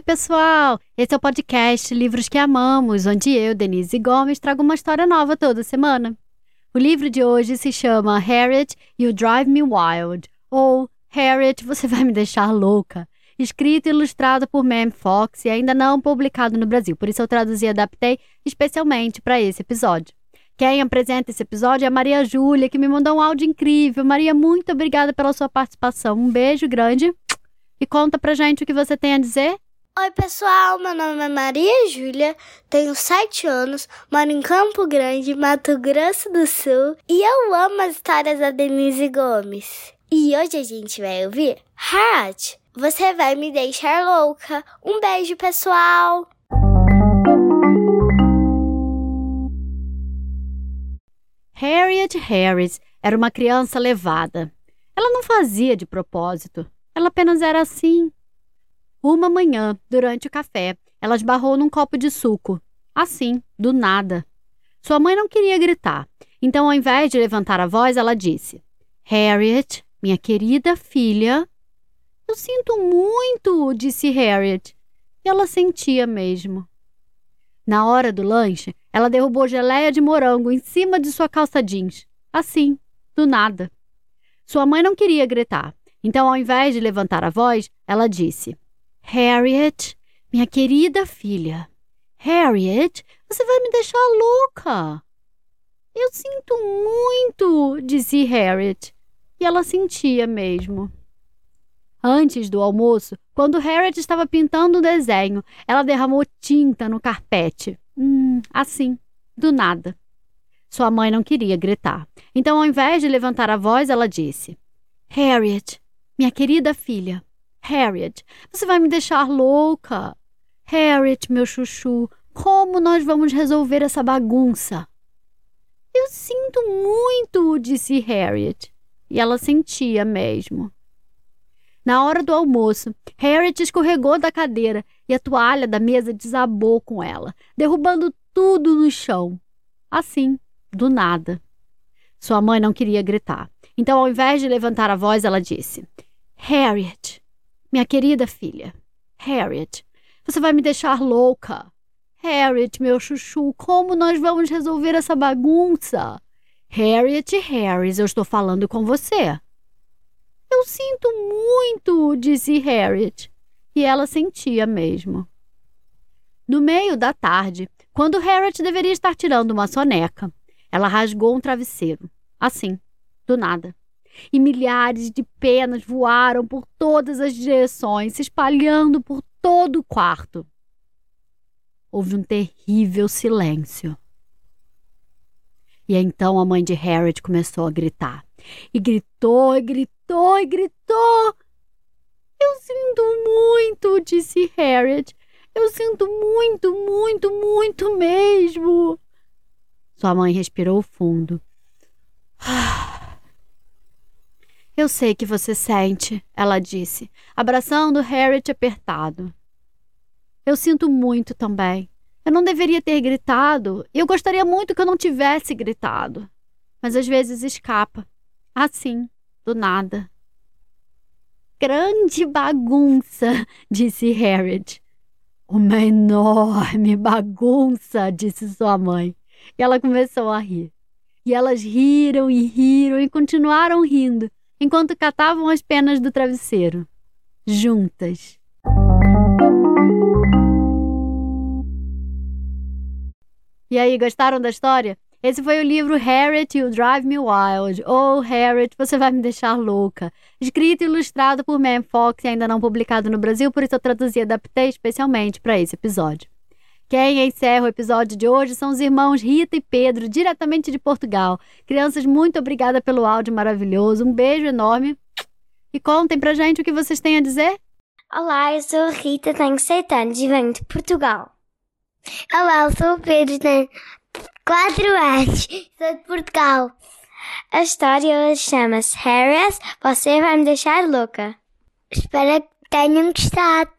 Oi, pessoal! Esse é o podcast Livros que Amamos, onde eu, Denise Gomes, trago uma história nova toda semana. O livro de hoje se chama Harriet You Drive Me Wild, ou Harriet, Você Vai Me Deixar Louca, escrito e ilustrado por Mem Fox e ainda não publicado no Brasil, por isso eu traduzi e adaptei especialmente para esse episódio. Quem apresenta esse episódio é a Maria Júlia, que me mandou um áudio incrível. Maria, muito obrigada pela sua participação. Um beijo grande. E conta pra gente o que você tem a dizer. Oi, pessoal. Meu nome é Maria Júlia, tenho 7 anos, moro em Campo Grande, Mato Grosso do Sul, e eu amo as histórias da Denise Gomes. E hoje a gente vai ouvir Hat, você vai me deixar louca. Um beijo, pessoal. Harriet Harris era uma criança levada. Ela não fazia de propósito. Ela apenas era assim. Uma manhã, durante o café, ela esbarrou num copo de suco. Assim, do nada. Sua mãe não queria gritar, então, ao invés de levantar a voz, ela disse: Harriet, minha querida filha. Eu sinto muito, disse Harriet. E ela sentia mesmo. Na hora do lanche, ela derrubou geleia de morango em cima de sua calça jeans. Assim, do nada. Sua mãe não queria gritar, então, ao invés de levantar a voz, ela disse: Harriet, minha querida filha. Harriet, você vai me deixar louca. Eu sinto muito, disse Harriet. E ela sentia mesmo. Antes do almoço, quando Harriet estava pintando um desenho, ela derramou tinta no carpete. Hum, assim, do nada. Sua mãe não queria gritar. Então, ao invés de levantar a voz, ela disse: Harriet, minha querida filha. Harriet, você vai me deixar louca. Harriet, meu chuchu, como nós vamos resolver essa bagunça? Eu sinto muito, disse Harriet. E ela sentia mesmo. Na hora do almoço, Harriet escorregou da cadeira e a toalha da mesa desabou com ela, derrubando tudo no chão. Assim, do nada. Sua mãe não queria gritar. Então, ao invés de levantar a voz, ela disse: Harriet, minha querida filha. Harriet, você vai me deixar louca. Harriet, meu chuchu, como nós vamos resolver essa bagunça? Harriet Harris, eu estou falando com você. Eu sinto muito, disse Harriet. E ela sentia mesmo. No meio da tarde, quando Harriet deveria estar tirando uma soneca, ela rasgou um travesseiro. Assim, do nada. E milhares de penas voaram por todas as direções, se espalhando por todo o quarto. Houve um terrível silêncio. E então a mãe de Harriet começou a gritar. E gritou, e gritou, e gritou. Eu sinto muito, disse Harriet. Eu sinto muito, muito, muito mesmo. Sua mãe respirou fundo. Eu sei que você sente, ela disse, abraçando Harriet apertado. Eu sinto muito também. Eu não deveria ter gritado. Eu gostaria muito que eu não tivesse gritado. Mas às vezes escapa. Assim, do nada. Grande bagunça, disse Harriet. Uma enorme bagunça, disse sua mãe. E ela começou a rir. E elas riram e riram e continuaram rindo, enquanto catavam as penas do travesseiro. Juntas. E aí, gostaram da história? Esse foi o livro Harriet You Drive Me Wild, ou Harriet, Você Vai Me Deixar Louca, escrito e ilustrado por Mem Fox e ainda não publicado no Brasil, por isso eu traduzi e adaptei especialmente para esse episódio. Quem encerra o episódio de hoje são os irmãos Rita e Pedro, diretamente de Portugal. Crianças, muito obrigada pelo áudio maravilhoso, um beijo enorme e contem pra gente o que vocês têm a dizer. Olá, eu sou Rita, tenho 7 anos e venho de Portugal. Olá, eu sou o Pedro, tenho quatro anos. Sou de Portugal. A história chama-se Harris, você vai me deixar louca. Espero que tenham gostado.